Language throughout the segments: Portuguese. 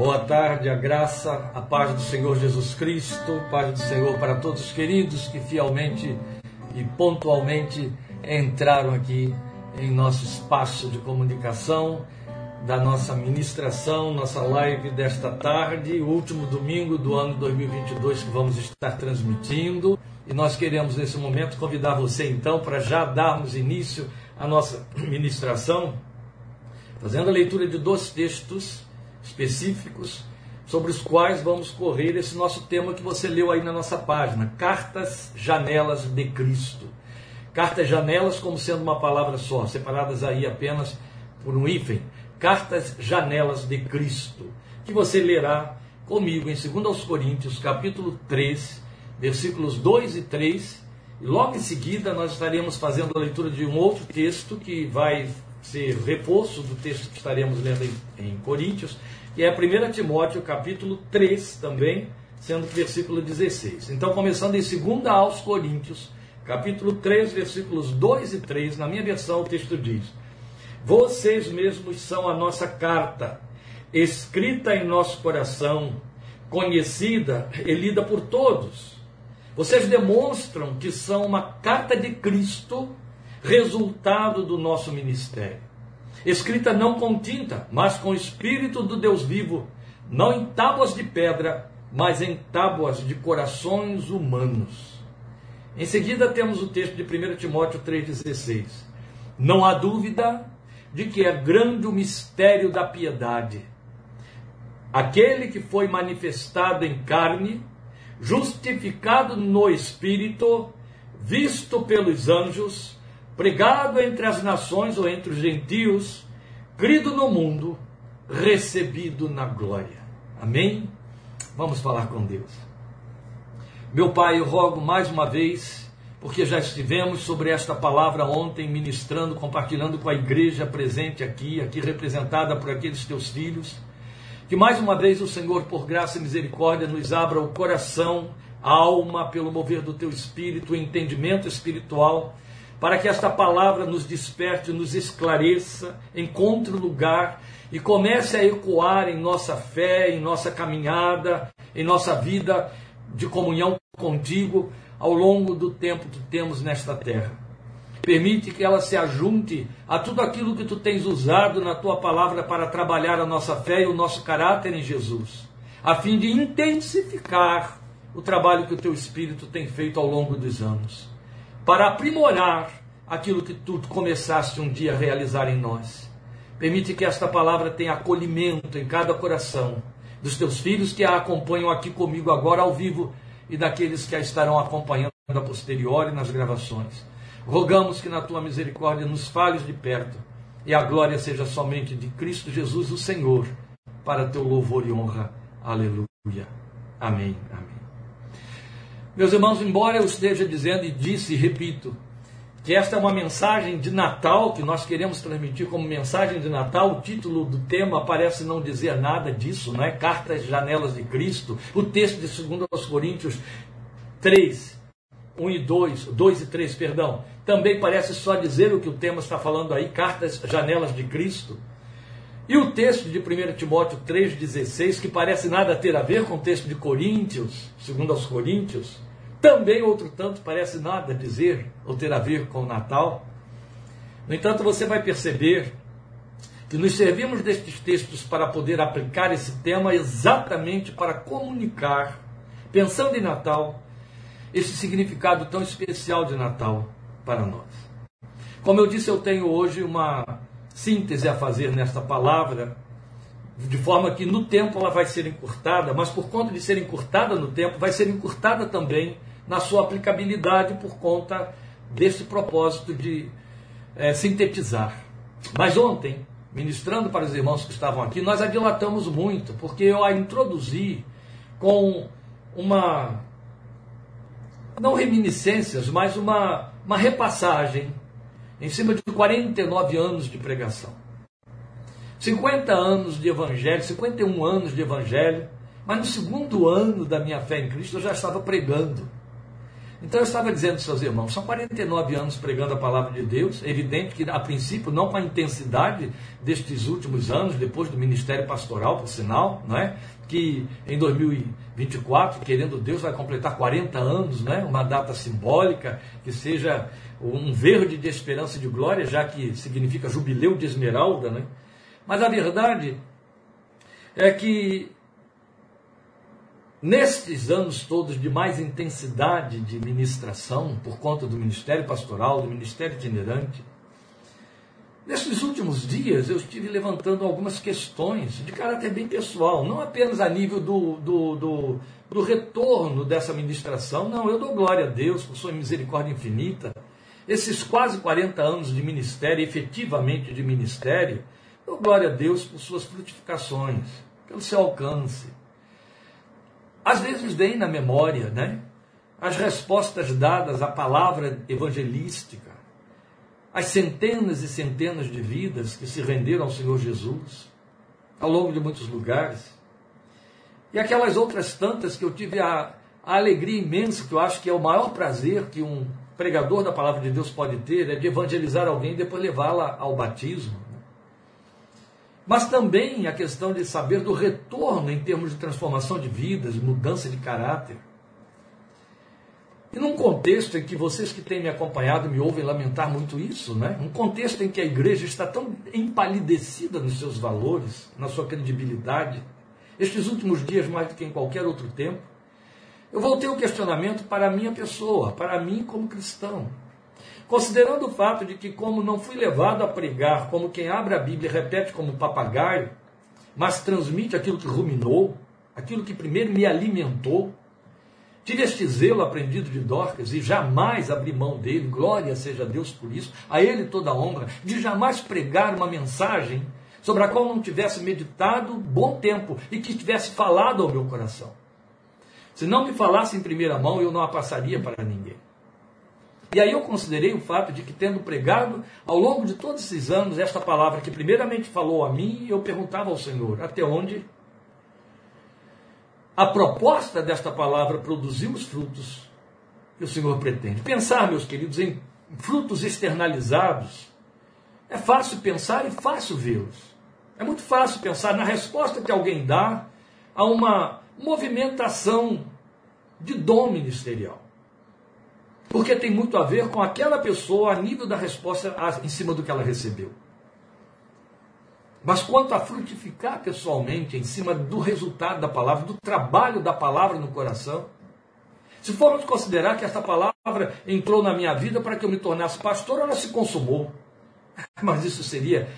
Boa tarde, a graça, a paz do Senhor Jesus Cristo, paz do Senhor para todos os queridos que fielmente e pontualmente entraram aqui em nosso espaço de comunicação, da nossa ministração, nossa live desta tarde, último domingo do ano 2022 que vamos estar transmitindo. E nós queremos nesse momento convidar você então para já darmos início à nossa ministração, fazendo a leitura de dois textos específicos sobre os quais vamos correr esse nosso tema que você leu aí na nossa página, Cartas Janelas de Cristo. Cartas Janelas como sendo uma palavra só, separadas aí apenas por um hífen. Cartas Janelas de Cristo, que você lerá comigo em 2 Coríntios, capítulo 3, versículos 2 e 3. E logo em seguida nós estaremos fazendo a leitura de um outro texto que vai ser reforço do texto que estaremos lendo em, em Coríntios, que é 1 Timóteo capítulo 3 também, sendo o versículo 16. Então, começando em 2 aos Coríntios, capítulo 3, versículos 2 e 3, na minha versão o texto diz: Vocês mesmos são a nossa carta, escrita em nosso coração, conhecida e lida por todos. Vocês demonstram que são uma carta de Cristo, resultado do nosso ministério escrita não com tinta, mas com o Espírito do Deus vivo, não em tábuas de pedra, mas em tábuas de corações humanos. Em seguida temos o texto de 1 Timóteo 3,16. Não há dúvida de que é grande o mistério da piedade. Aquele que foi manifestado em carne, justificado no Espírito, visto pelos anjos, pregado entre as nações ou entre os gentios, crido no mundo, recebido na glória. Amém? Vamos falar com Deus. Meu Pai, eu rogo mais uma vez, porque já estivemos sobre esta palavra ontem, ministrando, compartilhando com a igreja presente aqui, aqui representada por aqueles teus filhos, que mais uma vez o Senhor, por graça e misericórdia, nos abra o coração, a alma, pelo mover do teu espírito, o entendimento espiritual para que esta palavra nos desperte, nos esclareça, encontre lugar e comece a ecoar em nossa fé, em nossa caminhada, em nossa vida de comunhão contigo ao longo do tempo que temos nesta terra. Permite que ela se ajunte a tudo aquilo que tu tens usado na tua palavra para trabalhar a nossa fé e o nosso caráter em Jesus, a fim de intensificar o trabalho que o teu Espírito tem feito ao longo dos anos para aprimorar aquilo que tu começaste um dia a realizar em nós. Permite que esta palavra tenha acolhimento em cada coração dos teus filhos que a acompanham aqui comigo agora ao vivo e daqueles que a estarão acompanhando a posteriori nas gravações. Rogamos que na tua misericórdia nos fales de perto e a glória seja somente de Cristo Jesus, o Senhor, para teu louvor e honra. Aleluia. Amém. Amém. Meus irmãos, embora eu esteja dizendo e disse e repito que esta é uma mensagem de Natal que nós queremos transmitir como mensagem de Natal, o título do tema parece não dizer nada disso, não é? Cartas Janelas de Cristo. O texto de 2 Coríntios 3, 1 e 2, 2 e 3, perdão, também parece só dizer o que o tema está falando aí, Cartas Janelas de Cristo. E o texto de 1 Timóteo 3,16, que parece nada ter a ver com o texto de Coríntios, segundo aos Coríntios, também, outro tanto, parece nada dizer ou ter a ver com o Natal. No entanto, você vai perceber que nos servimos destes textos para poder aplicar esse tema exatamente para comunicar, pensando em Natal, esse significado tão especial de Natal para nós. Como eu disse, eu tenho hoje uma síntese a fazer nesta palavra, de forma que no tempo ela vai ser encurtada, mas por conta de ser encurtada no tempo, vai ser encurtada também na sua aplicabilidade por conta desse propósito de é, sintetizar. Mas ontem, ministrando para os irmãos que estavam aqui, nós a dilatamos muito, porque eu a introduzi com uma, não reminiscências, mas uma, uma repassagem em cima de 49 anos de pregação. 50 anos de evangelho, 51 anos de evangelho, mas no segundo ano da minha fé em Cristo eu já estava pregando. Então eu estava dizendo, seus irmãos, são 49 anos pregando a palavra de Deus, evidente que a princípio não com a intensidade destes últimos anos, depois do ministério pastoral, por sinal, não é? que em 2024, querendo Deus, vai completar 40 anos, né? uma data simbólica, que seja um verde de esperança e de glória, já que significa jubileu de esmeralda. Né? Mas a verdade é que nestes anos todos de mais intensidade de ministração, por conta do ministério pastoral, do ministério itinerante, Nesses últimos dias eu estive levantando algumas questões de caráter bem pessoal, não apenas a nível do, do, do, do retorno dessa ministração, não, eu dou glória a Deus por sua misericórdia infinita. Esses quase 40 anos de ministério, efetivamente de ministério, dou glória a Deus por suas frutificações, pelo seu alcance. Às vezes vem na memória, né? As respostas dadas à palavra evangelística, as centenas e centenas de vidas que se renderam ao Senhor Jesus ao longo de muitos lugares. E aquelas outras tantas que eu tive a, a alegria imensa, que eu acho que é o maior prazer que um pregador da palavra de Deus pode ter, é de evangelizar alguém e depois levá-la ao batismo. Mas também a questão de saber do retorno em termos de transformação de vidas, mudança de caráter. E num contexto em que vocês que têm me acompanhado me ouvem lamentar muito isso, né? um contexto em que a igreja está tão empalidecida nos seus valores, na sua credibilidade, estes últimos dias mais do que em qualquer outro tempo, eu voltei o questionamento para a minha pessoa, para mim como cristão. Considerando o fato de que, como não fui levado a pregar como quem abre a Bíblia e repete como papagaio, mas transmite aquilo que ruminou, aquilo que primeiro me alimentou, Tive este zelo aprendido de Dorcas e jamais abri mão dele, glória seja a Deus por isso, a ele toda a honra, de jamais pregar uma mensagem sobre a qual não tivesse meditado bom tempo e que tivesse falado ao meu coração. Se não me falasse em primeira mão, eu não a passaria para ninguém. E aí eu considerei o fato de que, tendo pregado ao longo de todos esses anos esta palavra que primeiramente falou a mim, eu perguntava ao Senhor até onde a proposta desta palavra produziu os frutos que o Senhor pretende. Pensar, meus queridos, em frutos externalizados é fácil pensar e fácil vê-los. É muito fácil pensar na resposta que alguém dá a uma movimentação de dom ministerial. Porque tem muito a ver com aquela pessoa a nível da resposta em cima do que ela recebeu. Mas quanto a frutificar pessoalmente em cima do resultado da palavra, do trabalho da palavra no coração, se formos considerar que essa palavra entrou na minha vida para que eu me tornasse pastor, ela se consumou. Mas isso seria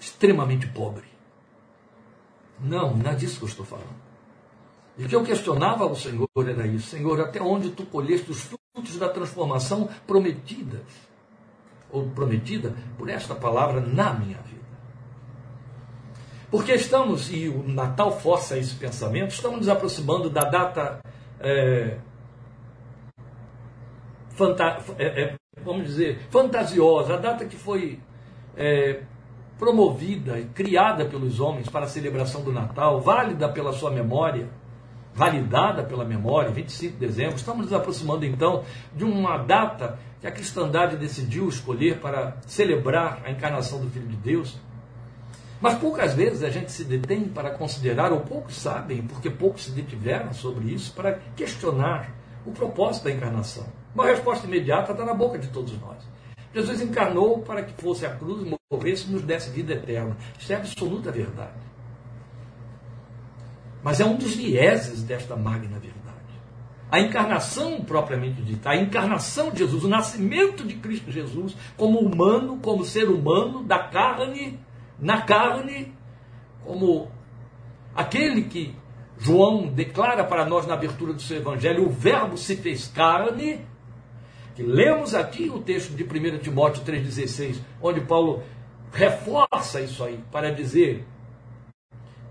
extremamente pobre. Não, não é disso que eu estou falando. E o que eu questionava ao Senhor era isso: Senhor, até onde tu colheste os frutos da transformação prometidas, ou prometida por esta palavra na minha vida? Porque estamos, e o Natal força esse pensamento, estamos nos aproximando da data, é, fanta, é, é, vamos dizer, fantasiosa, a data que foi é, promovida e criada pelos homens para a celebração do Natal, válida pela sua memória, validada pela memória, 25 de dezembro. Estamos nos aproximando então de uma data que a cristandade decidiu escolher para celebrar a encarnação do Filho de Deus. Mas poucas vezes a gente se detém para considerar, ou poucos sabem, porque poucos se detiveram sobre isso, para questionar o propósito da encarnação. Uma resposta imediata está na boca de todos nós. Jesus encarnou para que fosse a cruz, morresse e nos desse vida eterna. Isso é absoluta verdade. Mas é um dos vieses desta magna verdade. A encarnação propriamente dita, a encarnação de Jesus, o nascimento de Cristo Jesus como humano, como ser humano, da carne na carne, como aquele que João declara para nós na abertura do seu evangelho, o Verbo se fez carne, que lemos aqui o texto de 1 Timóteo 3,16, onde Paulo reforça isso aí, para dizer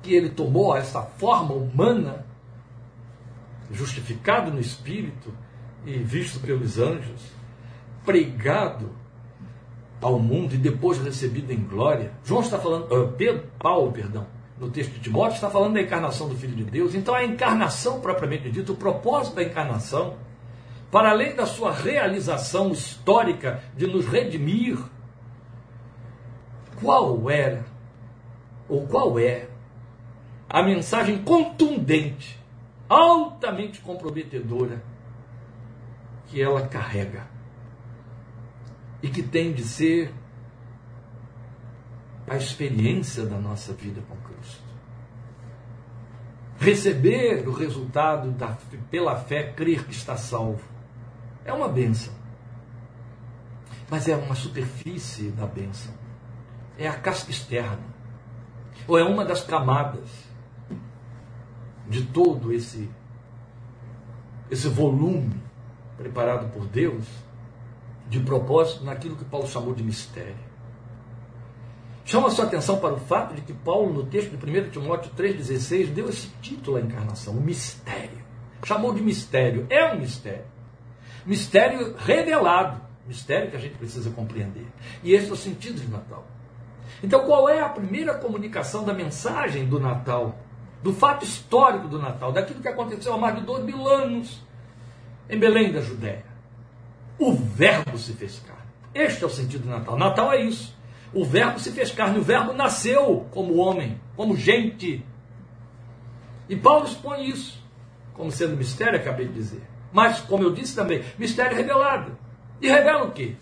que ele tomou essa forma humana, justificado no Espírito e visto pelos anjos, pregado ao mundo e depois recebido em glória. João está falando, uh, Pedro, Paulo, perdão, no texto de Timóteo, está falando da encarnação do Filho de Deus. Então a encarnação propriamente dita, o propósito da encarnação para além da sua realização histórica de nos redimir, qual era, ou qual é, a mensagem contundente, altamente comprometedora, que ela carrega e que tem de ser a experiência da nossa vida com Cristo. Receber o resultado da, pela fé, crer que está salvo. É uma bênção. Mas é uma superfície da bênção. É a casca externa. Ou é uma das camadas de todo esse, esse volume preparado por Deus de propósito naquilo que Paulo chamou de mistério. Chama a sua atenção para o fato de que Paulo, no texto de 1 Timóteo 3,16, deu esse título à encarnação, o mistério. Chamou de mistério. É um mistério. Mistério revelado. Mistério que a gente precisa compreender. E esse é o sentido de Natal. Então, qual é a primeira comunicação da mensagem do Natal? Do fato histórico do Natal, daquilo que aconteceu há mais de dois mil anos em Belém da Judéia. O Verbo se fez carne. Este é o sentido do Natal. Natal é isso. O Verbo se fez carne, o Verbo nasceu como homem, como gente. E Paulo expõe isso como sendo mistério, acabei de dizer. Mas, como eu disse também, mistério revelado. E revela o quê?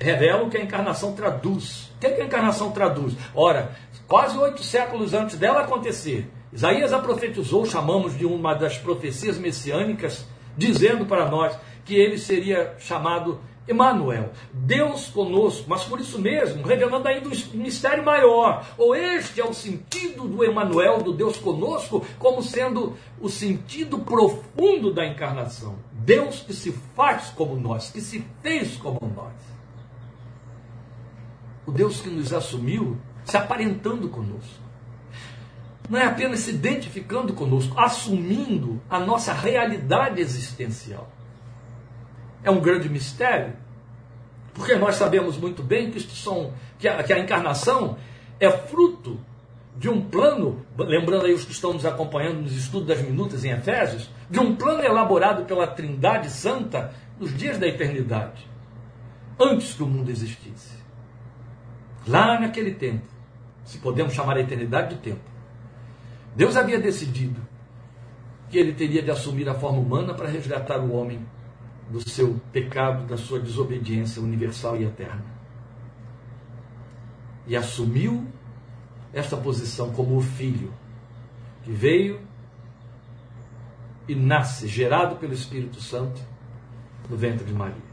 Revela o que a encarnação traduz. O que, que a encarnação traduz? Ora, quase oito séculos antes dela acontecer, Isaías a profetizou, chamamos de uma das profecias messiânicas, dizendo para nós que ele seria chamado Emmanuel, Deus conosco, mas por isso mesmo, revelando ainda um mistério maior. Ou este é o sentido do Emmanuel, do Deus conosco, como sendo o sentido profundo da encarnação. Deus que se faz como nós, que se fez como nós. O Deus que nos assumiu, se aparentando conosco. Não é apenas se identificando conosco, assumindo a nossa realidade existencial é um grande mistério, porque nós sabemos muito bem que, são, que, a, que a encarnação é fruto de um plano, lembrando aí os que estão nos acompanhando nos estudos das minutas em Efésios, de um plano elaborado pela Trindade Santa nos dias da eternidade, antes que o mundo existisse. Lá naquele tempo, se podemos chamar a eternidade de tempo, Deus havia decidido que ele teria de assumir a forma humana para resgatar o homem do seu pecado, da sua desobediência universal e eterna. E assumiu esta posição como o filho que veio e nasce, gerado pelo Espírito Santo, no ventre de Maria.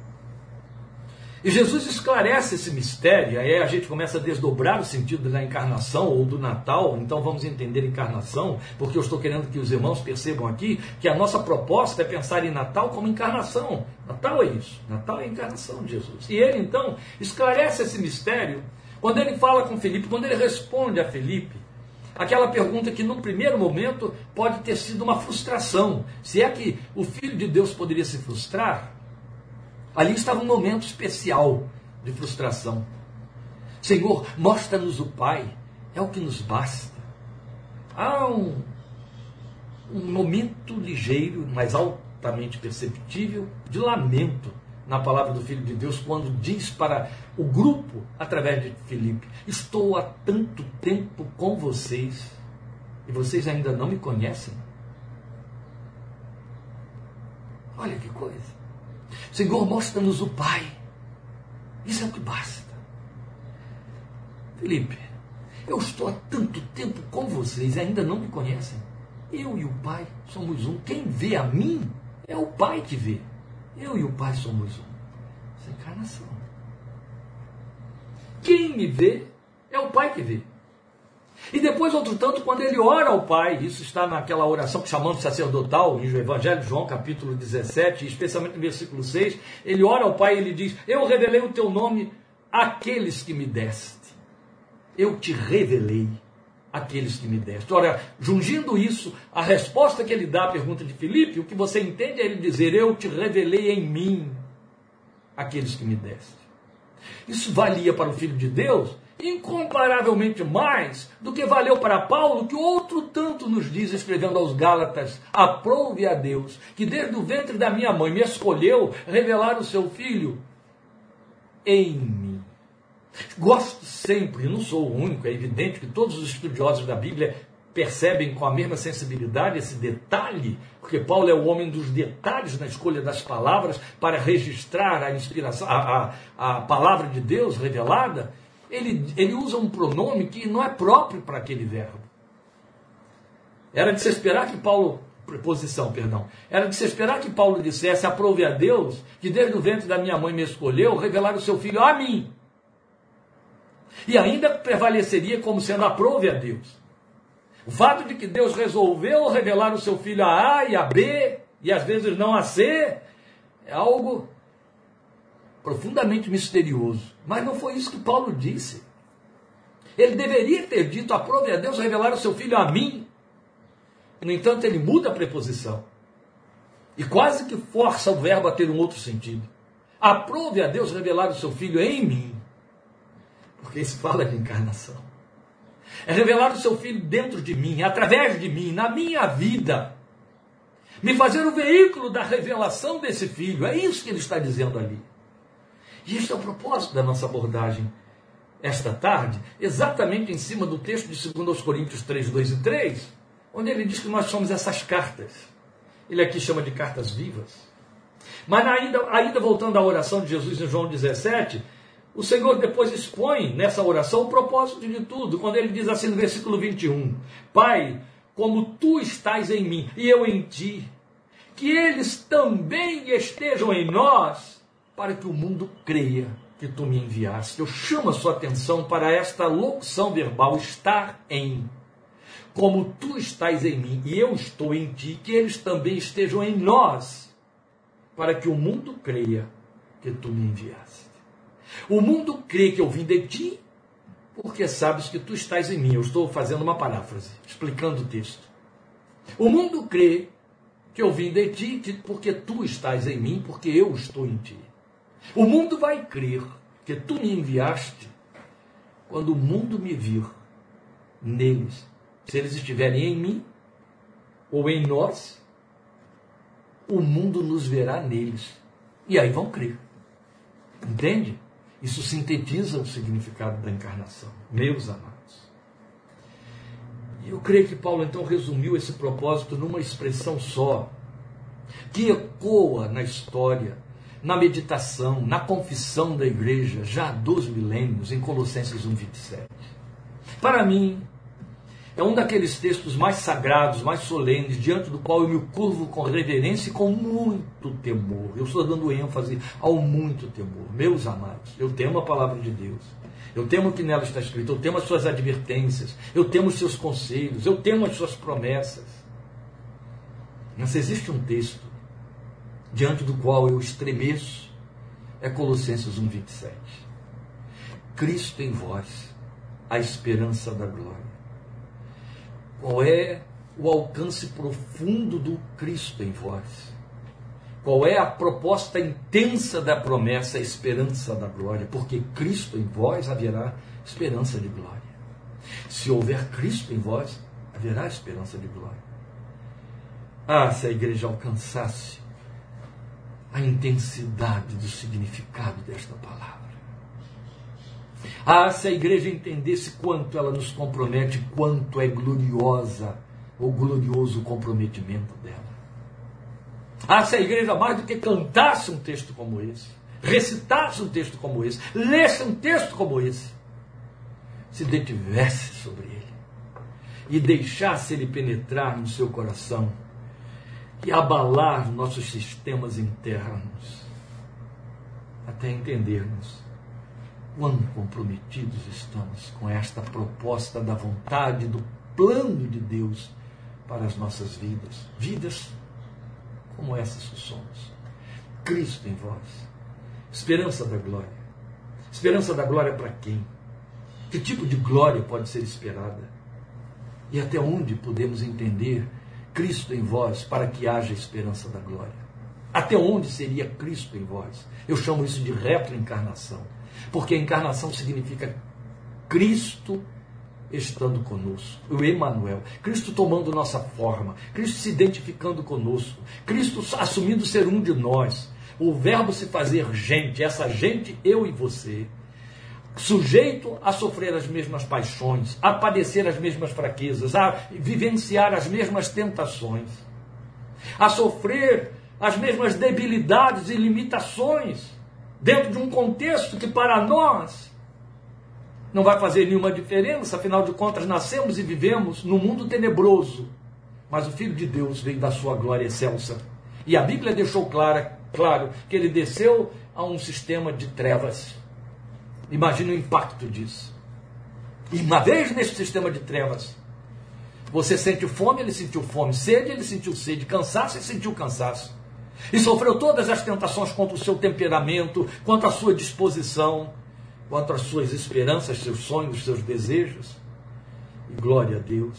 E Jesus esclarece esse mistério, aí a gente começa a desdobrar o sentido da encarnação ou do Natal, então vamos entender encarnação, porque eu estou querendo que os irmãos percebam aqui que a nossa proposta é pensar em Natal como encarnação. Natal é isso, Natal é a encarnação de Jesus. E ele então esclarece esse mistério quando ele fala com Felipe, quando ele responde a Felipe, aquela pergunta que no primeiro momento pode ter sido uma frustração. Se é que o Filho de Deus poderia se frustrar, Ali estava um momento especial de frustração. Senhor, mostra-nos o Pai, é o que nos basta. Há um, um momento ligeiro, mas altamente perceptível, de lamento na palavra do Filho de Deus, quando diz para o grupo, através de Filipe: Estou há tanto tempo com vocês e vocês ainda não me conhecem. Olha que coisa. Senhor, mostra-nos o Pai. Isso é o que basta. Felipe, eu estou há tanto tempo com vocês ainda não me conhecem. Eu e o Pai somos um. Quem vê a mim é o Pai que vê. Eu e o Pai somos um. Essa é encarnação. Quem me vê é o Pai que vê. E depois, outro tanto, quando ele ora ao Pai, isso está naquela oração que chamamos sacerdotal, em Evangelho de João, capítulo 17, especialmente no versículo 6, ele ora ao Pai e ele diz: Eu revelei o teu nome àqueles que me deste. Eu te revelei aqueles que me deste. Ora, jungindo isso, a resposta que ele dá à pergunta de Filipe, o que você entende é ele dizer: Eu te revelei em mim aqueles que me deste. Isso valia para o Filho de Deus incomparavelmente mais do que valeu para Paulo, que outro tanto nos diz, escrevendo aos Gálatas: Aprove a Deus, que desde o ventre da minha mãe me escolheu revelar o seu filho em mim. Gosto sempre, não sou o único, é evidente que todos os estudiosos da Bíblia percebem com a mesma sensibilidade esse detalhe, porque Paulo é o homem dos detalhes na escolha das palavras para registrar a inspiração, a, a, a palavra de Deus revelada. Ele, ele usa um pronome que não é próprio para aquele verbo. Era de se esperar que Paulo, preposição, perdão, era de se esperar que Paulo dissesse: aprove a Deus, que desde o ventre da minha mãe me escolheu, revelar o seu filho a mim. E ainda prevaleceria como sendo aprove a Deus. O fato de que Deus resolveu revelar o seu filho a A e a B, e às vezes não a C, é algo profundamente misterioso. Mas não foi isso que Paulo disse. Ele deveria ter dito: aprove a Deus revelar o seu filho a mim. No entanto, ele muda a preposição. E quase que força o verbo a ter um outro sentido. Aprove a Deus revelar o seu filho em mim. Porque isso fala de encarnação é revelar o seu filho dentro de mim, através de mim, na minha vida. Me fazer o veículo da revelação desse filho. É isso que ele está dizendo ali. E este é o propósito da nossa abordagem esta tarde, exatamente em cima do texto de 2 Coríntios 3, 2 e 3, onde ele diz que nós somos essas cartas. Ele aqui chama de cartas vivas. Mas ainda, ainda voltando à oração de Jesus em João 17, o Senhor depois expõe nessa oração o propósito de tudo, quando ele diz assim no versículo 21: Pai, como tu estás em mim e eu em ti, que eles também estejam em nós, para que o mundo creia que tu me enviaste. Eu chamo a sua atenção para esta locução verbal, estar em. Como tu estás em mim e eu estou em ti, que eles também estejam em nós, para que o mundo creia que tu me enviaste. O mundo crê que eu vim de ti, porque sabes que tu estás em mim. Eu estou fazendo uma paráfrase, explicando o texto. O mundo crê que eu vim de ti, porque tu estás em mim, porque eu estou em ti. O mundo vai crer que tu me enviaste quando o mundo me vir neles. Se eles estiverem em mim ou em nós, o mundo nos verá neles. E aí vão crer. Entende? Isso sintetiza o significado da encarnação, meus amados. E eu creio que Paulo então resumiu esse propósito numa expressão só, que ecoa na história, na meditação, na confissão da igreja já há dois milênios, em Colossenses 1,27. Para mim, é um daqueles textos mais sagrados, mais solenes, diante do qual eu me curvo com reverência e com muito temor. Eu estou dando ênfase ao muito temor. Meus amados, eu temo a palavra de Deus. Eu temo o que nela está escrito, eu temo as suas advertências, eu temo os seus conselhos, eu temo as suas promessas. Mas existe um texto diante do qual eu estremeço, é Colossenses 1,27. Cristo em vós, a esperança da glória. Qual é o alcance profundo do Cristo em vós? Qual é a proposta intensa da promessa, a esperança da glória? Porque Cristo em vós haverá esperança de glória. Se houver Cristo em vós, haverá esperança de glória. Ah, se a igreja alcançasse a intensidade do significado desta palavra. Ah, se a igreja entendesse quanto ela nos compromete, quanto é gloriosa ou glorioso o comprometimento dela. Ah, se a igreja mais do que cantasse um texto como esse, recitasse um texto como esse, lesse um texto como esse, se detivesse sobre ele e deixasse ele penetrar no seu coração e abalar nossos sistemas internos até entendermos quão comprometidos estamos com esta proposta da vontade, do plano de Deus para as nossas vidas. Vidas como essas que somos. Cristo em vós. Esperança da glória. Esperança da glória para quem? Que tipo de glória pode ser esperada? E até onde podemos entender Cristo em vós para que haja esperança da glória? Até onde seria Cristo em vós? Eu chamo isso de retroencarnação porque a encarnação significa Cristo estando conosco, o Emanuel, Cristo tomando nossa forma, Cristo se identificando conosco, Cristo assumindo ser um de nós, o verbo se fazer gente, essa gente eu e você, sujeito a sofrer as mesmas paixões, a padecer as mesmas fraquezas, a vivenciar as mesmas tentações, a sofrer as mesmas debilidades e limitações, dentro de um contexto que para nós não vai fazer nenhuma diferença, afinal de contas, nascemos e vivemos num mundo tenebroso. Mas o Filho de Deus veio da sua glória excelsa. E a Bíblia deixou clara, claro que ele desceu a um sistema de trevas. Imagine o impacto disso. E uma vez nesse sistema de trevas, você sente fome, ele sentiu fome, sede, ele sentiu sede, cansaço, ele sentiu cansaço. E sofreu todas as tentações contra o seu temperamento, contra a sua disposição quanto às suas esperanças, seus sonhos, seus desejos. E glória a Deus.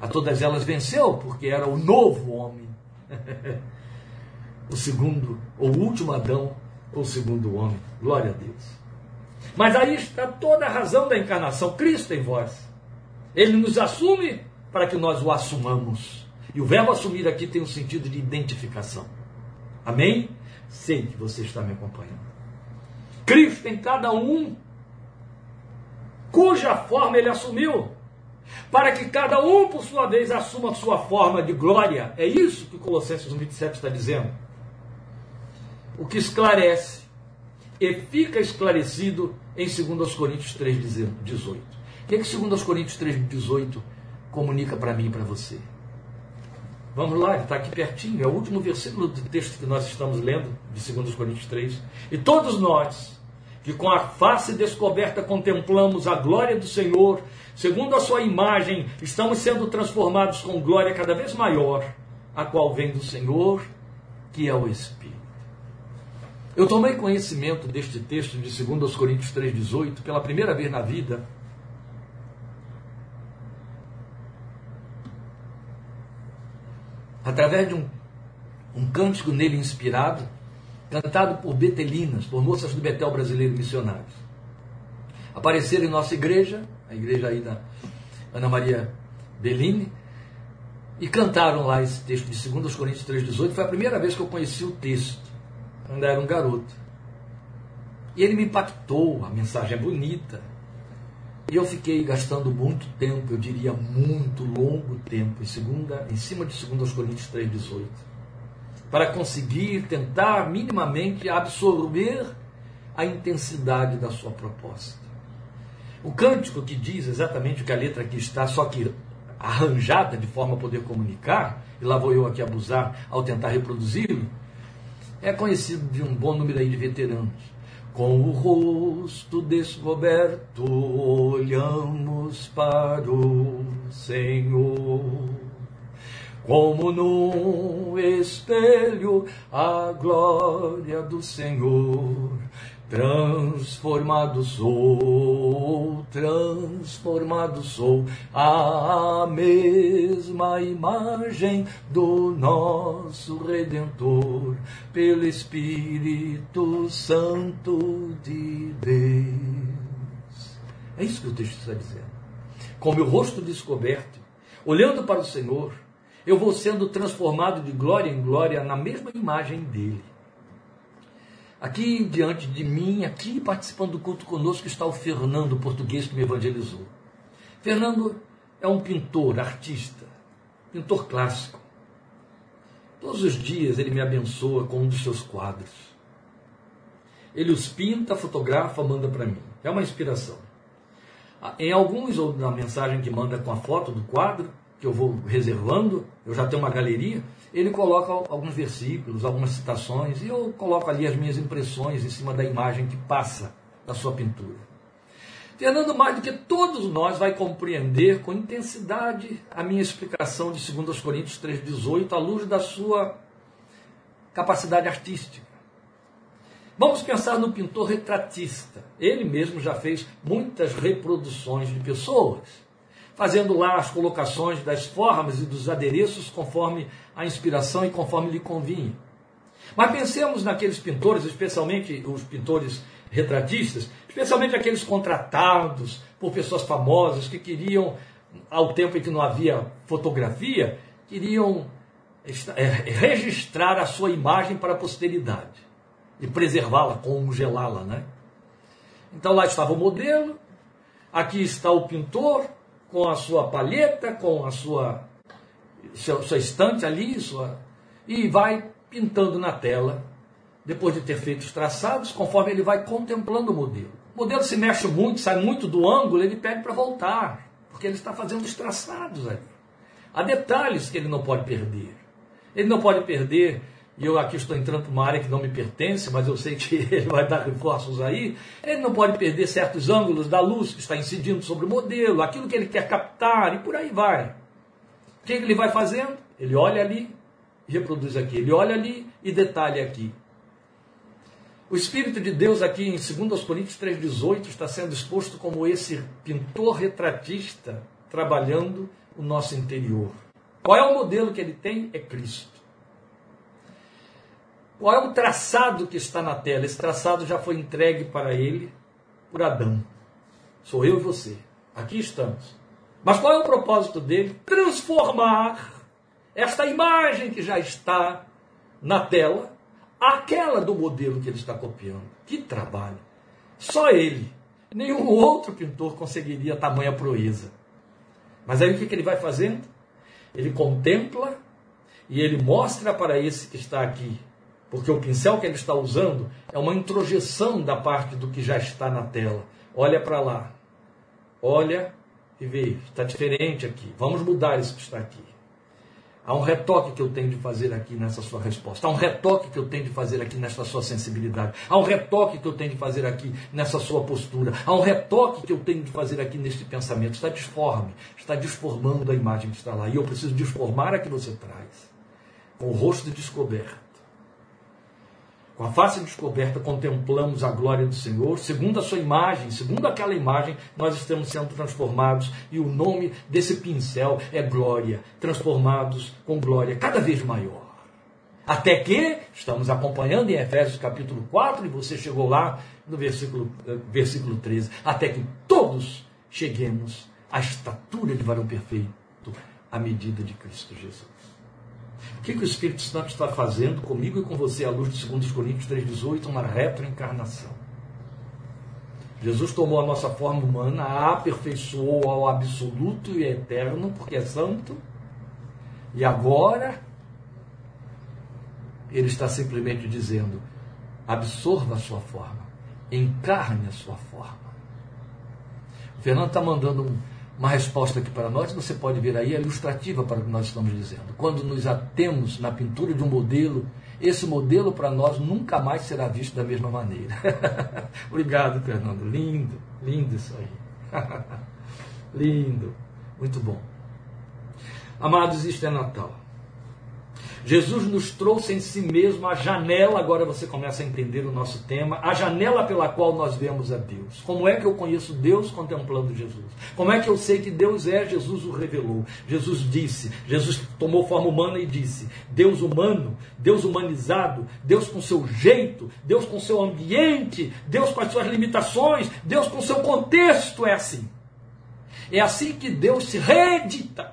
A todas elas venceu, porque era o novo homem. o segundo, ou o último Adão, ou o segundo homem. Glória a Deus. Mas aí está toda a razão da encarnação, Cristo em vós. Ele nos assume para que nós o assumamos. E o verbo assumir aqui tem um sentido de identificação. Amém? Sei que você está me acompanhando. Cristo em cada um, cuja forma ele assumiu, para que cada um, por sua vez, assuma sua forma de glória. É isso que Colossenses 1,27 está dizendo. O que esclarece e fica esclarecido em 2 Coríntios 3,18. O que, é que 2 Coríntios 3,18 comunica para mim e para você? Vamos lá, está aqui pertinho, é o último versículo do texto que nós estamos lendo, de 2 Coríntios 3. E todos nós, que com a face descoberta contemplamos a glória do Senhor, segundo a sua imagem, estamos sendo transformados com glória cada vez maior, a qual vem do Senhor, que é o Espírito. Eu tomei conhecimento deste texto de 2 Coríntios 3,18 pela primeira vez na vida através de um, um cântico nele inspirado, cantado por betelinas, por moças do Betel brasileiro missionários. Apareceram em nossa igreja, a igreja aí da Ana Maria Bellini, e cantaram lá esse texto de 2 Coríntios 3,18. Foi a primeira vez que eu conheci o texto, quando era um garoto. E ele me impactou, a mensagem é bonita. E eu fiquei gastando muito tempo, eu diria muito longo tempo, em, segunda, em cima de 2 Coríntios 3,18, para conseguir tentar minimamente absorver a intensidade da sua proposta. O cântico que diz exatamente o que a letra aqui está, só que arranjada de forma a poder comunicar, e lá vou eu aqui abusar ao tentar reproduzi-lo, é conhecido de um bom número aí de veteranos. Com o rosto descoberto, olhamos para o Senhor. Como num espelho, a glória do Senhor Transformado sou, transformado sou, a mesma imagem do nosso Redentor, pelo Espírito Santo de Deus. É isso que o texto está dizendo. Com meu rosto descoberto, olhando para o Senhor, eu vou sendo transformado de glória em glória na mesma imagem dele. Aqui diante de mim, aqui participando do culto conosco, está o Fernando, português que me evangelizou. Fernando é um pintor, artista, pintor clássico. Todos os dias ele me abençoa com um dos seus quadros. Ele os pinta, fotografa, manda para mim. É uma inspiração. Em alguns, ou na mensagem que manda com a foto do quadro, que eu vou reservando, eu já tenho uma galeria, ele coloca alguns versículos, algumas citações, e eu coloco ali as minhas impressões em cima da imagem que passa da sua pintura. Fernando, mais do que todos nós, vai compreender com intensidade a minha explicação de 2 Coríntios 3,18 à luz da sua capacidade artística. Vamos pensar no pintor retratista. Ele mesmo já fez muitas reproduções de pessoas fazendo lá as colocações das formas e dos adereços conforme a inspiração e conforme lhe convinha. Mas pensemos naqueles pintores, especialmente os pintores retratistas, especialmente aqueles contratados por pessoas famosas que queriam, ao tempo em que não havia fotografia, queriam é, registrar a sua imagem para a posteridade e preservá-la, congelá-la, né? Então lá estava o modelo, aqui está o pintor com a sua palheta, com a sua sua estante ali, sua e vai pintando na tela, depois de ter feito os traçados, conforme ele vai contemplando o modelo. O modelo se mexe muito, sai muito do ângulo, ele pede para voltar, porque ele está fazendo os traçados ali. Há detalhes que ele não pode perder. Ele não pode perder, e eu aqui estou entrando para uma área que não me pertence, mas eu sei que ele vai dar reforços aí. Ele não pode perder certos ângulos da luz que está incidindo sobre o modelo, aquilo que ele quer captar, e por aí vai. O que ele vai fazendo? Ele olha ali, reproduz aqui. Ele olha ali e detalha aqui. O Espírito de Deus aqui em 2 Coríntios 3,18 está sendo exposto como esse pintor retratista trabalhando o nosso interior. Qual é o modelo que ele tem? É Cristo. Qual é o traçado que está na tela? Esse traçado já foi entregue para ele por Adão. Sou eu e você. Aqui estamos. Mas qual é o propósito dele? Transformar esta imagem que já está na tela, aquela do modelo que ele está copiando. Que trabalho! Só ele, nenhum outro pintor conseguiria tamanha proeza. Mas aí o que, ele vai fazendo? Ele contempla e ele mostra para esse que está aqui, porque o pincel que ele está usando é uma introjeção da parte do que já está na tela. Olha para lá, olha e vê, está diferente aqui. Vamos mudar isso que está aqui. Há um retoque que eu tenho de fazer aqui nessa sua resposta. Há um retoque que eu tenho de fazer aqui nessa sua sensibilidade. Há um retoque que eu tenho de fazer aqui nessa sua postura. Há um retoque que eu tenho de fazer aqui neste pensamento. Está disforme, está disformando a imagem que está lá. E eu preciso disformar a que você traz. Com o rosto descoberto com a face descoberta, contemplamos a glória do Senhor, segundo a sua imagem, segundo aquela imagem, nós estamos sendo transformados, e o nome desse pincel é glória, transformados com glória cada vez maior. Até que, estamos acompanhando em Efésios capítulo 4, e você chegou lá no versículo, eh, versículo 13, até que todos cheguemos à estatura de varão perfeito, à medida de Cristo Jesus. O que, que o Espírito Santo está fazendo comigo e com você à luz de 2 Coríntios 3,18? Uma retroencarnação. Jesus tomou a nossa forma humana, a aperfeiçoou ao absoluto e eterno, porque é santo, e agora ele está simplesmente dizendo: absorva a sua forma, encarne a sua forma. O Fernando está mandando um, uma resposta aqui para nós, você pode ver aí, é ilustrativa para o que nós estamos dizendo. Quando nos atemos na pintura de um modelo, esse modelo para nós nunca mais será visto da mesma maneira. Obrigado, Fernando. Lindo, lindo isso aí. lindo, muito bom. Amados, isto é Natal. Jesus nos trouxe em si mesmo a janela, agora você começa a entender o nosso tema, a janela pela qual nós vemos a Deus. Como é que eu conheço Deus contemplando Jesus? Como é que eu sei que Deus é? Jesus o revelou. Jesus disse, Jesus tomou forma humana e disse: Deus humano, Deus humanizado, Deus com seu jeito, Deus com seu ambiente, Deus com as suas limitações, Deus com seu contexto é assim. É assim que Deus se reedita.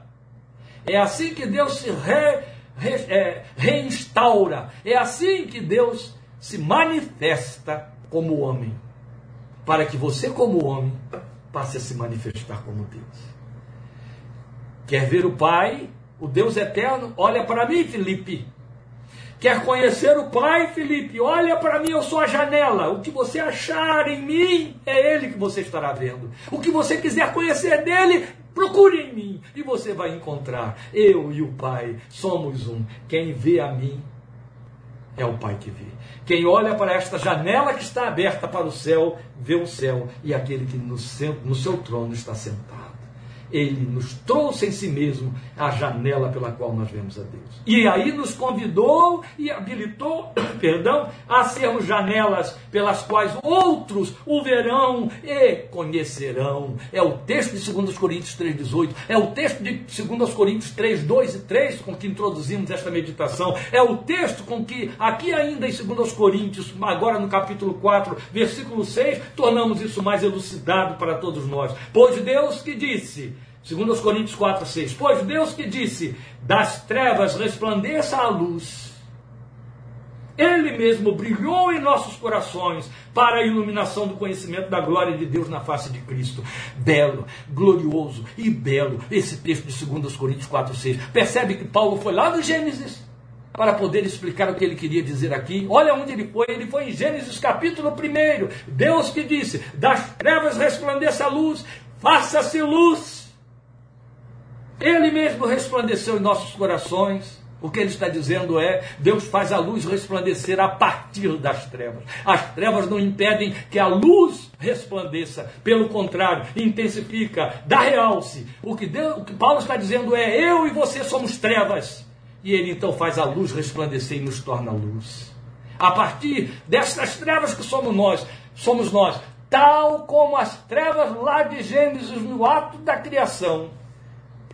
É assim que Deus se re é, reinstaura. É assim que Deus se manifesta como homem, para que você, como homem, passe a se manifestar como Deus. Quer ver o Pai, o Deus eterno? Olha para mim, Felipe. Quer conhecer o Pai, Felipe? Olha para mim, eu sou a janela. O que você achar em mim é Ele que você estará vendo. O que você quiser conhecer dele, Procure em mim e você vai encontrar. Eu e o Pai somos um. Quem vê a mim é o Pai que vê. Quem olha para esta janela que está aberta para o céu, vê o céu e aquele que no seu, no seu trono está sentado. Ele nos trouxe em si mesmo a janela pela qual nós vemos a Deus. E aí nos convidou e habilitou, perdão, a sermos janelas pelas quais outros o verão e conhecerão. É o texto de 2 Coríntios 3,18, é o texto de 2 Coríntios 3, 2 e 3 com que introduzimos esta meditação, é o texto com que, aqui ainda em 2 Coríntios, agora no capítulo 4, versículo 6, tornamos isso mais elucidado para todos nós. Pois Deus que disse, segundo os Coríntios 4, 6, pois Deus que disse, das trevas resplandeça a luz, ele mesmo brilhou em nossos corações para a iluminação do conhecimento da glória de Deus na face de Cristo. Belo, glorioso e belo esse texto de 2 Coríntios 4, 6. Percebe que Paulo foi lá no Gênesis para poder explicar o que ele queria dizer aqui. Olha onde ele foi. Ele foi em Gênesis capítulo 1. Deus que disse: Das trevas resplandeça a luz, faça-se luz. Ele mesmo resplandeceu em nossos corações. O que ele está dizendo é: Deus faz a luz resplandecer a partir das trevas. As trevas não impedem que a luz resplandeça, pelo contrário, intensifica, dá realce. O que, Deus, o que Paulo está dizendo é: eu e você somos trevas. E ele então faz a luz resplandecer e nos torna luz. A partir dessas trevas que somos nós, somos nós, tal como as trevas lá de Gênesis no ato da criação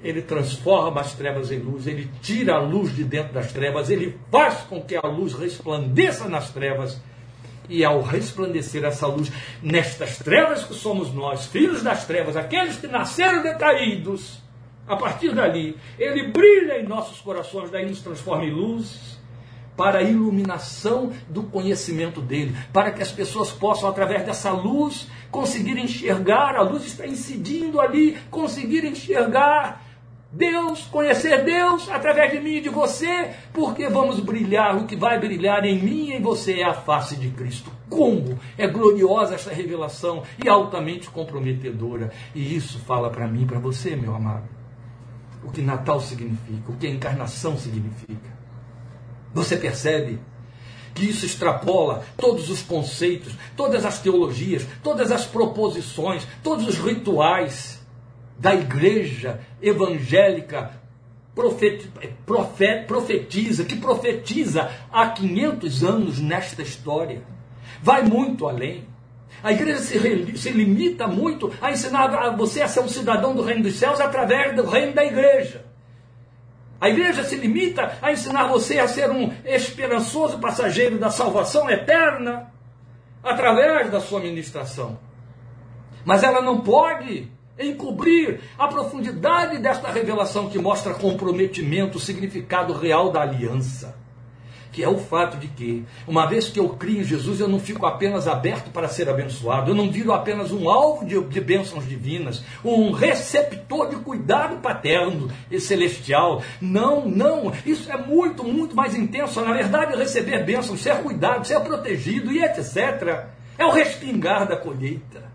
ele transforma as trevas em luz, ele tira a luz de dentro das trevas, ele faz com que a luz resplandeça nas trevas. E ao resplandecer essa luz nestas trevas que somos nós, filhos das trevas, aqueles que nasceram decaídos, a partir dali, ele brilha em nossos corações, daí nos transforma em luz para a iluminação do conhecimento dele, para que as pessoas possam, através dessa luz, conseguir enxergar, a luz está incidindo ali, conseguir enxergar Deus, conhecer Deus através de mim e de você, porque vamos brilhar, o que vai brilhar em mim e em você é a face de Cristo. Como é gloriosa essa revelação e altamente comprometedora. E isso fala para mim e para você, meu amado, o que Natal significa, o que a encarnação significa. Você percebe que isso extrapola todos os conceitos, todas as teologias, todas as proposições, todos os rituais da igreja evangélica profet, profetiza, que profetiza há 500 anos nesta história. Vai muito além. A igreja se, se limita muito a ensinar a você a ser um cidadão do reino dos céus através do reino da igreja. A igreja se limita a ensinar você a ser um esperançoso passageiro da salvação eterna através da sua ministração. Mas ela não pode encobrir a profundidade desta revelação que mostra comprometimento, significado real da aliança. Que é o fato de que, uma vez que eu crio em Jesus, eu não fico apenas aberto para ser abençoado, eu não viro apenas um alvo de, de bênçãos divinas, um receptor de cuidado paterno e celestial. Não, não, isso é muito, muito mais intenso. Na verdade, receber bênçãos, ser cuidado, ser protegido e etc. É o respingar da colheita.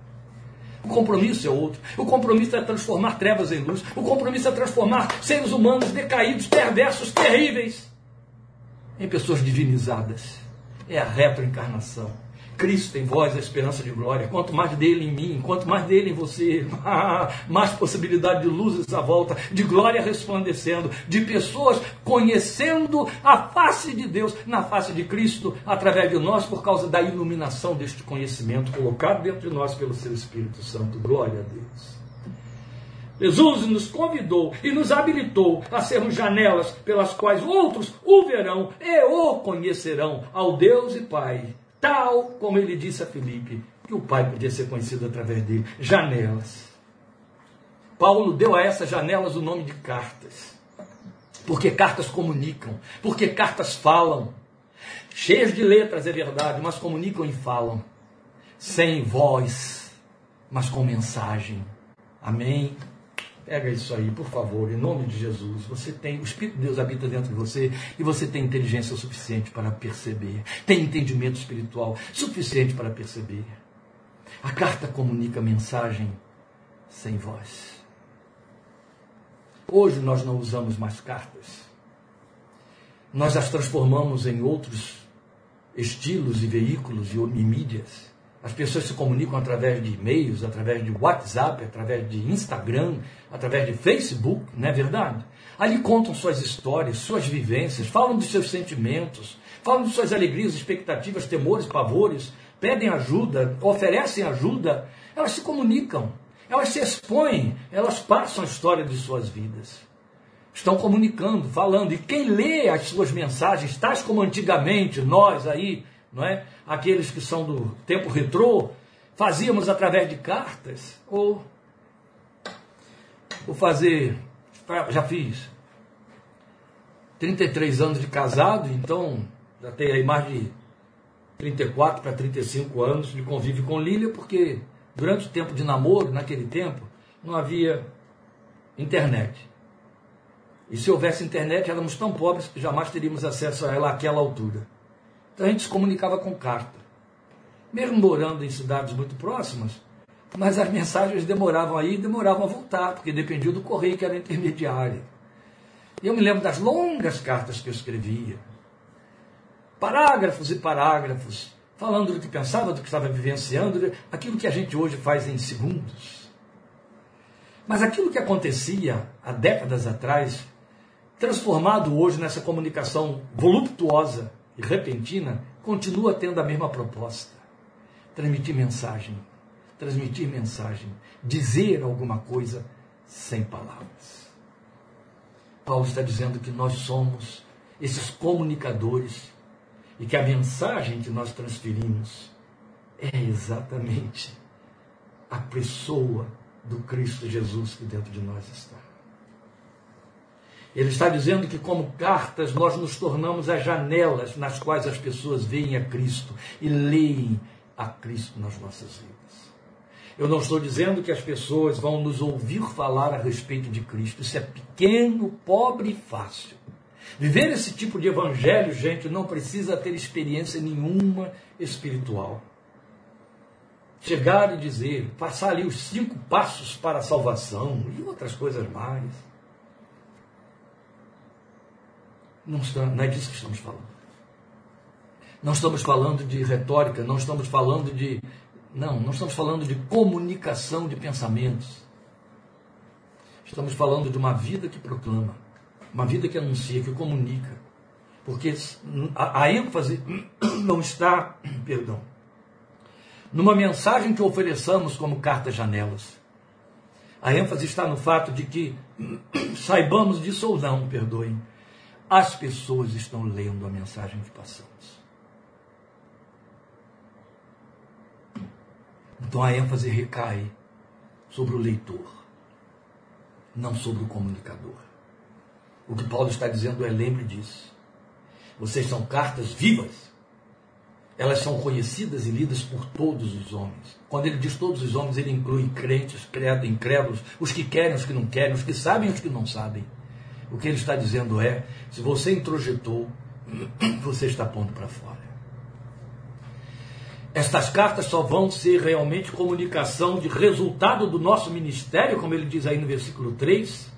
O compromisso é outro. O compromisso é transformar trevas em luz. O compromisso é transformar seres humanos decaídos, perversos, terríveis, em pessoas divinizadas. É a retroencarnação. Cristo em vós, a esperança de glória. Quanto mais dele em mim, quanto mais dele em você, mais possibilidade de luzes à volta, de glória resplandecendo, de pessoas conhecendo a face de Deus na face de Cristo através de nós por causa da iluminação deste conhecimento colocado dentro de nós pelo seu Espírito Santo. Glória a Deus. Jesus nos convidou e nos habilitou a sermos janelas pelas quais outros o verão e o conhecerão ao Deus e Pai tal como ele disse a Filipe, que o Pai podia ser conhecido através dele. Janelas. Paulo deu a essas janelas o nome de cartas. Porque cartas comunicam, porque cartas falam. Cheias de letras, é verdade, mas comunicam e falam. Sem voz, mas com mensagem. Amém? Pega isso aí, por favor, em nome de Jesus. Você tem, o Espírito de Deus habita dentro de você e você tem inteligência suficiente para perceber, tem entendimento espiritual suficiente para perceber. A carta comunica mensagem sem voz. Hoje nós não usamos mais cartas. Nós as transformamos em outros estilos e veículos e mídias. As pessoas se comunicam através de e-mails, através de WhatsApp, através de Instagram, através de Facebook, não é verdade? Ali contam suas histórias, suas vivências, falam dos seus sentimentos, falam de suas alegrias, expectativas, temores, pavores, pedem ajuda, oferecem ajuda. Elas se comunicam, elas se expõem, elas passam a história de suas vidas. Estão comunicando, falando. E quem lê as suas mensagens, tais como antigamente nós aí, não é? Aqueles que são do tempo retrô, fazíamos através de cartas, ou, ou fazer, já fiz 33 anos de casado, então já tenho aí mais de 34 para 35 anos de convívio com Lília, porque durante o tempo de namoro, naquele tempo, não havia internet. E se houvesse internet, éramos tão pobres que jamais teríamos acesso a ela àquela altura. Então a gente se comunicava com carta. Mesmo morando em cidades muito próximas, mas as mensagens demoravam aí e demoravam a voltar, porque dependia do correio que era intermediário. E eu me lembro das longas cartas que eu escrevia. Parágrafos e parágrafos, falando do que pensava, do que estava vivenciando, aquilo que a gente hoje faz em segundos. Mas aquilo que acontecia há décadas atrás, transformado hoje nessa comunicação voluptuosa, repentina, continua tendo a mesma proposta: transmitir mensagem, transmitir mensagem, dizer alguma coisa sem palavras. Paulo está dizendo que nós somos esses comunicadores e que a mensagem que nós transferimos é exatamente a pessoa do Cristo Jesus que dentro de nós está. Ele está dizendo que, como cartas, nós nos tornamos as janelas nas quais as pessoas veem a Cristo e leem a Cristo nas nossas vidas. Eu não estou dizendo que as pessoas vão nos ouvir falar a respeito de Cristo. Isso é pequeno, pobre e fácil. Viver esse tipo de evangelho, gente, não precisa ter experiência nenhuma espiritual. Chegar e dizer, passar ali os cinco passos para a salvação e outras coisas mais Não, está, não é disso que estamos falando. Não estamos falando de retórica, não estamos falando de. Não, não estamos falando de comunicação de pensamentos. Estamos falando de uma vida que proclama, uma vida que anuncia, que comunica. Porque a, ênfase não está, perdão, numa mensagem que ofereçamos como cartas-janelas. A ênfase está no fato de que saibamos disso ou não, perdoem, as pessoas estão lendo a mensagem que passamos. Então a ênfase recai sobre o leitor, não sobre o comunicador. O que Paulo está dizendo é: lembre disso. Vocês são cartas vivas. Elas são conhecidas e lidas por todos os homens. Quando ele diz todos os homens, ele inclui crentes, incrédulos, os que querem, os que não querem, os que sabem os que não sabem. O que ele está dizendo é: se você introjetou, você está pondo para fora. Estas cartas só vão ser realmente comunicação de resultado do nosso ministério, como ele diz aí no versículo 3,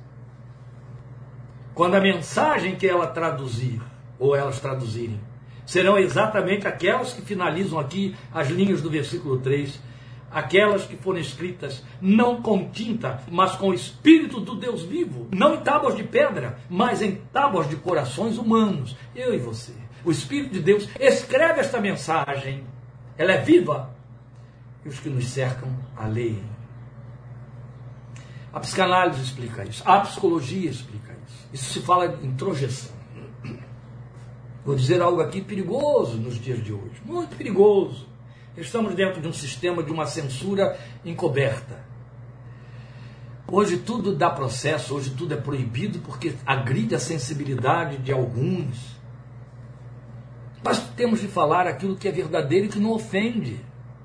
quando a mensagem que ela traduzir, ou elas traduzirem, serão exatamente aquelas que finalizam aqui as linhas do versículo 3 aquelas que foram escritas não com tinta, mas com o Espírito do Deus vivo, não em tábuas de pedra, mas em tábuas de corações humanos, eu e você. O Espírito de Deus escreve esta mensagem, ela é viva, e os que nos cercam a leem. A psicanálise explica isso, a psicologia explica isso. Isso se fala em introjeção. Vou dizer algo aqui perigoso nos dias de hoje, muito perigoso. Estamos dentro de um sistema de uma censura encoberta. Hoje tudo dá processo, hoje tudo é proibido porque agride a sensibilidade de alguns. Mas temos de falar aquilo que é verdadeiro e que não ofende.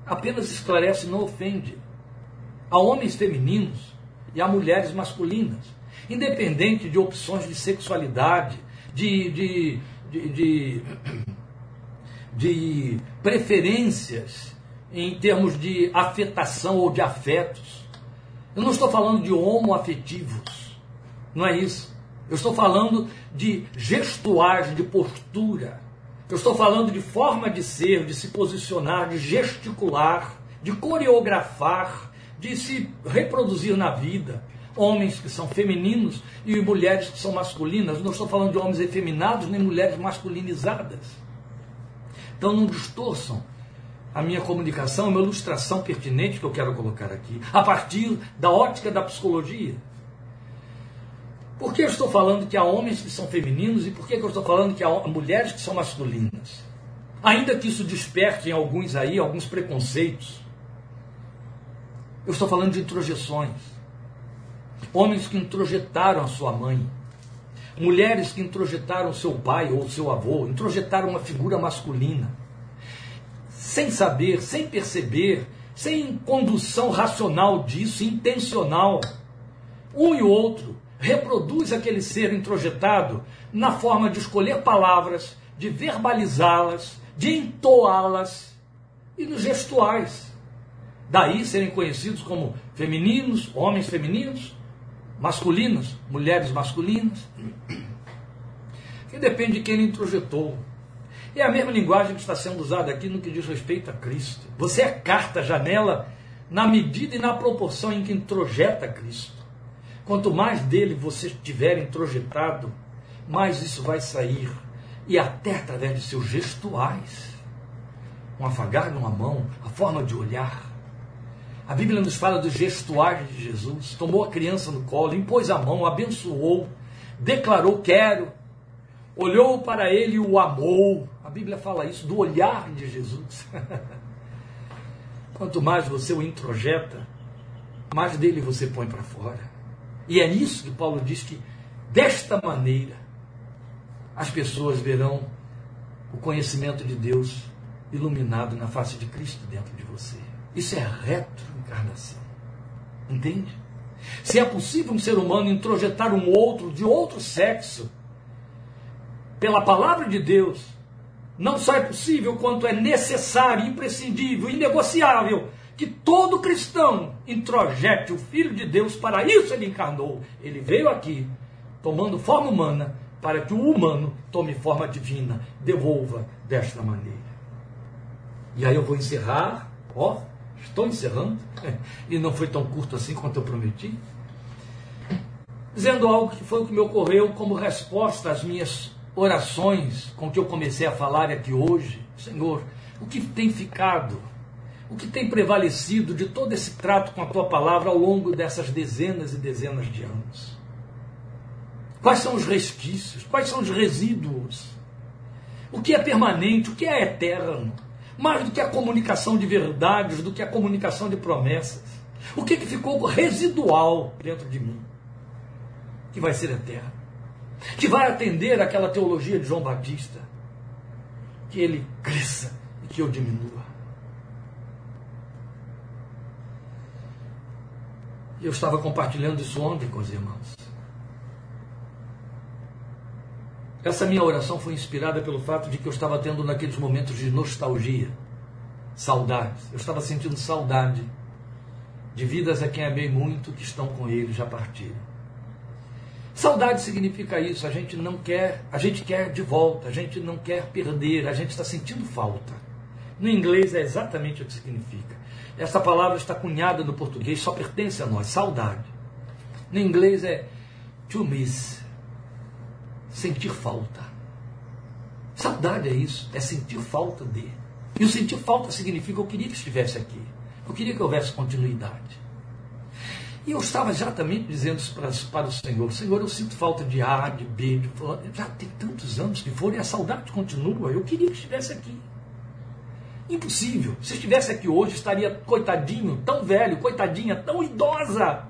Apenas esclarece e não ofende. Há homens femininos e há mulheres masculinas, independente de opções de sexualidade, de, de, de, de de preferências em termos de afetação ou de afetos. Eu não estou falando de homoafetivos, não é isso. Eu estou falando de gestuagem, de postura, Eu estou falando de forma de ser, de se posicionar, de gesticular, de coreografar, de se reproduzir na vida. Homens que são femininos e mulheres que são masculinas. Não estou falando de homens efeminados nem mulheres masculinizadas. Então não distorçam a minha comunicação, a minha ilustração pertinente que eu quero colocar aqui, a partir da ótica da psicologia. Por que eu estou falando que há homens que são femininos e por que eu estou falando que há mulheres que são masculinas? Ainda que isso desperte em alguns aí alguns preconceitos. Eu estou falando de introjeções. Homens que introjetaram a sua mãe. Mulheres que introjetaram seu pai ou seu avô, introjetaram uma figura masculina. Sem saber, sem perceber, sem condução racional disso, intencional. Um e outro reproduz aquele ser introjetado na forma de escolher palavras, de verbalizá-las, de entoá-las e nos gestuais. Daí serem conhecidos como femininos, homens femininos, masculinos, mulheres masculinas. Que depende de quem ele introjetou. É a mesma linguagem que está sendo usada aqui no que diz respeito a Cristo. Você é carta, janela, na medida e na proporção em que introjeta Cristo. Quanto mais dele você tiver introjetado, mais isso vai sair. E até através de seus gestuais. Um afagar numa mão, a forma de olhar. A Bíblia nos fala dos gestuais de Jesus. Tomou a criança no colo, impôs a mão, abençoou, declarou quero, olhou para ele e o amou. A Bíblia fala isso, do olhar de Jesus. Quanto mais você o introjeta, mais dele você põe para fora. E é nisso que Paulo diz que, desta maneira, as pessoas verão o conhecimento de Deus iluminado na face de Cristo dentro de você. Isso é retroencarnação. Entende? Se é possível um ser humano introjetar um outro de outro sexo pela palavra de Deus, não só é possível, quanto é necessário, imprescindível, inegociável que todo cristão introjete o Filho de Deus, para isso ele encarnou. Ele veio aqui, tomando forma humana, para que o humano tome forma divina, devolva desta maneira. E aí eu vou encerrar, ó, estou encerrando, e não foi tão curto assim quanto eu prometi, dizendo algo que foi o que me ocorreu como resposta às minhas orações com que eu comecei a falar aqui hoje. Senhor, o que tem ficado o que tem prevalecido de todo esse trato com a tua palavra ao longo dessas dezenas e dezenas de anos? Quais são os resquícios? Quais são os resíduos? O que é permanente? O que é eterno? Mais do que a comunicação de verdades, do que a comunicação de promessas. O que, que ficou residual dentro de mim? Que vai ser eterno. Que vai atender aquela teologia de João Batista. Que ele cresça e que eu diminua. Eu estava compartilhando isso ontem com os irmãos. Essa minha oração foi inspirada pelo fato de que eu estava tendo naqueles momentos de nostalgia, saudades. Eu estava sentindo saudade de vidas a quem amei muito que estão com ele, já partiram. Saudade significa isso, a gente não quer, a gente quer de volta, a gente não quer perder, a gente está sentindo falta. No inglês é exatamente o que significa. Essa palavra está cunhada no português, só pertence a nós, saudade. No inglês é to miss, sentir falta. Saudade é isso, é sentir falta de. E o sentir falta significa eu queria que estivesse aqui, eu queria que houvesse continuidade. E eu estava exatamente dizendo isso para, para o Senhor: Senhor, eu sinto falta de A, de B, de Já tem tantos anos que foram e a saudade continua. Eu queria que estivesse aqui. Impossível. Se estivesse aqui hoje, estaria coitadinho, tão velho, coitadinha, tão idosa,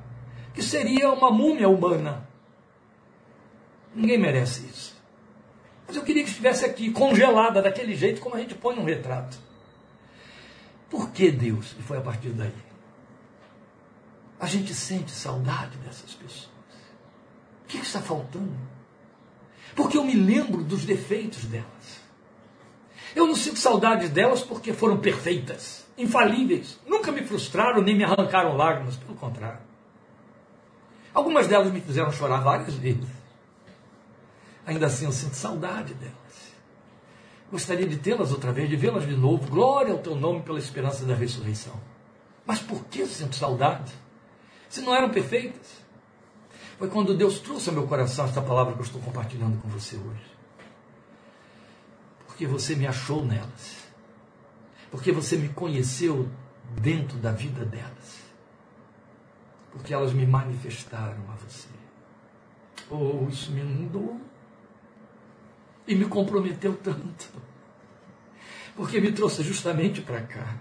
que seria uma múmia humana. Ninguém merece isso. Mas eu queria que estivesse aqui, congelada, daquele jeito como a gente põe num retrato. Por que Deus? E foi a partir daí. A gente sente saudade dessas pessoas. O que está faltando? Porque eu me lembro dos defeitos delas. Eu não sinto saudades delas porque foram perfeitas, infalíveis. Nunca me frustraram nem me arrancaram lágrimas, pelo contrário. Algumas delas me fizeram chorar várias vezes. Ainda assim eu sinto saudade delas. Gostaria de tê-las outra vez, de vê-las de novo. Glória ao teu nome pela esperança da ressurreição. Mas por que eu sinto saudade? Se não eram perfeitas. Foi quando Deus trouxe ao meu coração esta palavra que eu estou compartilhando com você hoje. Porque você me achou nelas. Porque você me conheceu dentro da vida delas. Porque elas me manifestaram a você. Oh, isso me inundou. E me comprometeu tanto. Porque me trouxe justamente para cá.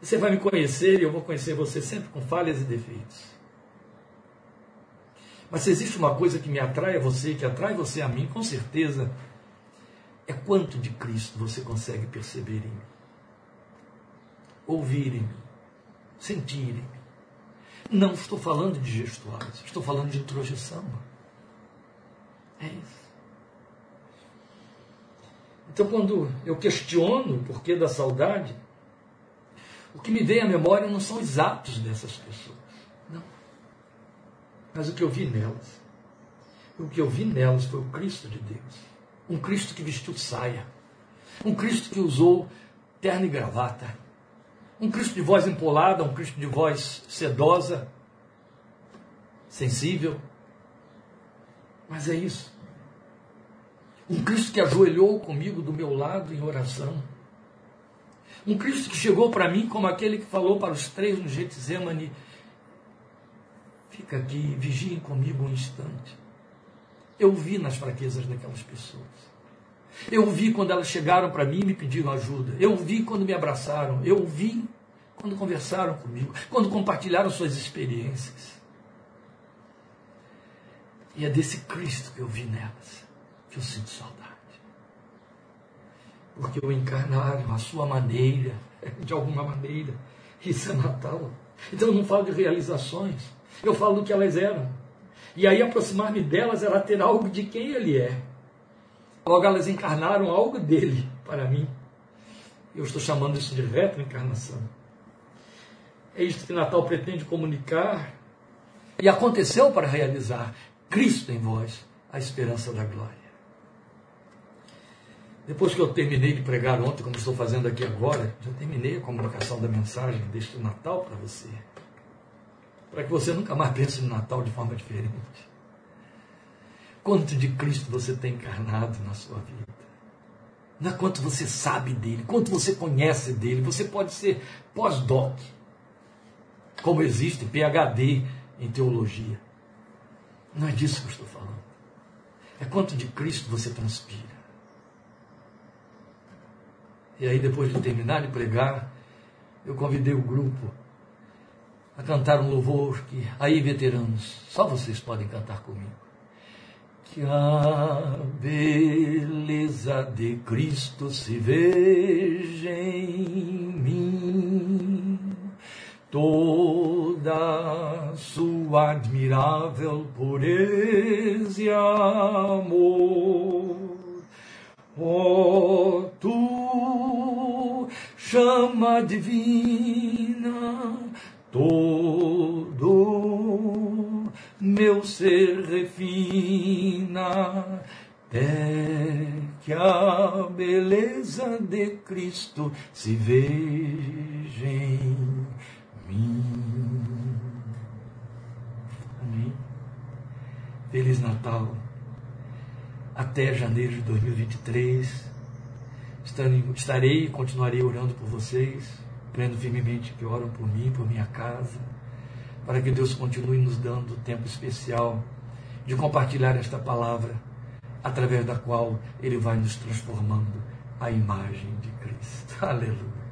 Você vai me conhecer e eu vou conhecer você sempre com falhas e defeitos. Mas se existe uma coisa que me atrai a você, que atrai você a mim, com certeza, é quanto de Cristo você consegue perceber em mim, ouvir em mim, sentir em mim. Não estou falando de gestuais, estou falando de introjeção. É isso. Então, quando eu questiono o porquê da saudade, o que me vem à memória não são os atos dessas pessoas, não. Mas o que eu vi nelas. O que eu vi nelas foi o Cristo de Deus. Um Cristo que vestiu saia. Um Cristo que usou terno e gravata. Um Cristo de voz empolada, um Cristo de voz sedosa, sensível. Mas é isso. Um Cristo que ajoelhou comigo do meu lado em oração. Um Cristo que chegou para mim como aquele que falou para os três no Getsemane: Fica aqui, vigiem comigo um instante. Eu vi nas fraquezas daquelas pessoas. Eu vi quando elas chegaram para mim e me pediram ajuda. Eu vi quando me abraçaram. Eu vi quando conversaram comigo. Quando compartilharam suas experiências. E é desse Cristo que eu vi nelas que eu sinto saudade. Porque o encarnaram à sua maneira, de alguma maneira. Isso é Natal. Então eu não falo de realizações, eu falo do que elas eram. E aí aproximar-me delas era ter algo de quem ele é. Logo elas encarnaram algo dele para mim. Eu estou chamando isso de retroencarnação. É isso que Natal pretende comunicar. E aconteceu para realizar. Cristo em vós, a esperança da glória. Depois que eu terminei de pregar ontem, como estou fazendo aqui agora, já terminei a comunicação da mensagem deste Natal para você. Para que você nunca mais pense no Natal de forma diferente. Quanto de Cristo você tem encarnado na sua vida? Não é quanto você sabe dele, quanto você conhece dele. Você pode ser pós-doc, como existe PhD em teologia. Não é disso que eu estou falando. É quanto de Cristo você transpira. E aí, depois de terminar de pregar, eu convidei o grupo a cantar um louvor que aí, veteranos, só vocês podem cantar comigo. Que a beleza de Cristo se veja em mim, toda sua admirável pureza e amor. Oh, tu, chama divina, todo meu ser refina, até que a beleza de Cristo se veja em mim. Amém. Feliz Natal. Até janeiro de 2023. Estarei e continuarei orando por vocês crendo firmemente que oram por mim, por minha casa, para que Deus continue nos dando tempo especial de compartilhar esta palavra, através da qual Ele vai nos transformando a imagem de Cristo. Aleluia.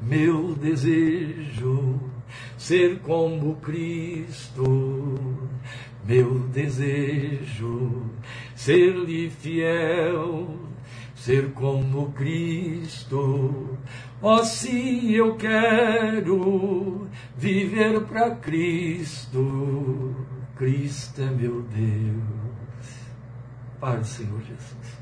Meu desejo ser como Cristo, meu desejo ser-lhe fiel, ser como Cristo, Oh, sim, eu quero viver para Cristo. Cristo é meu Deus. Pai do Senhor Jesus.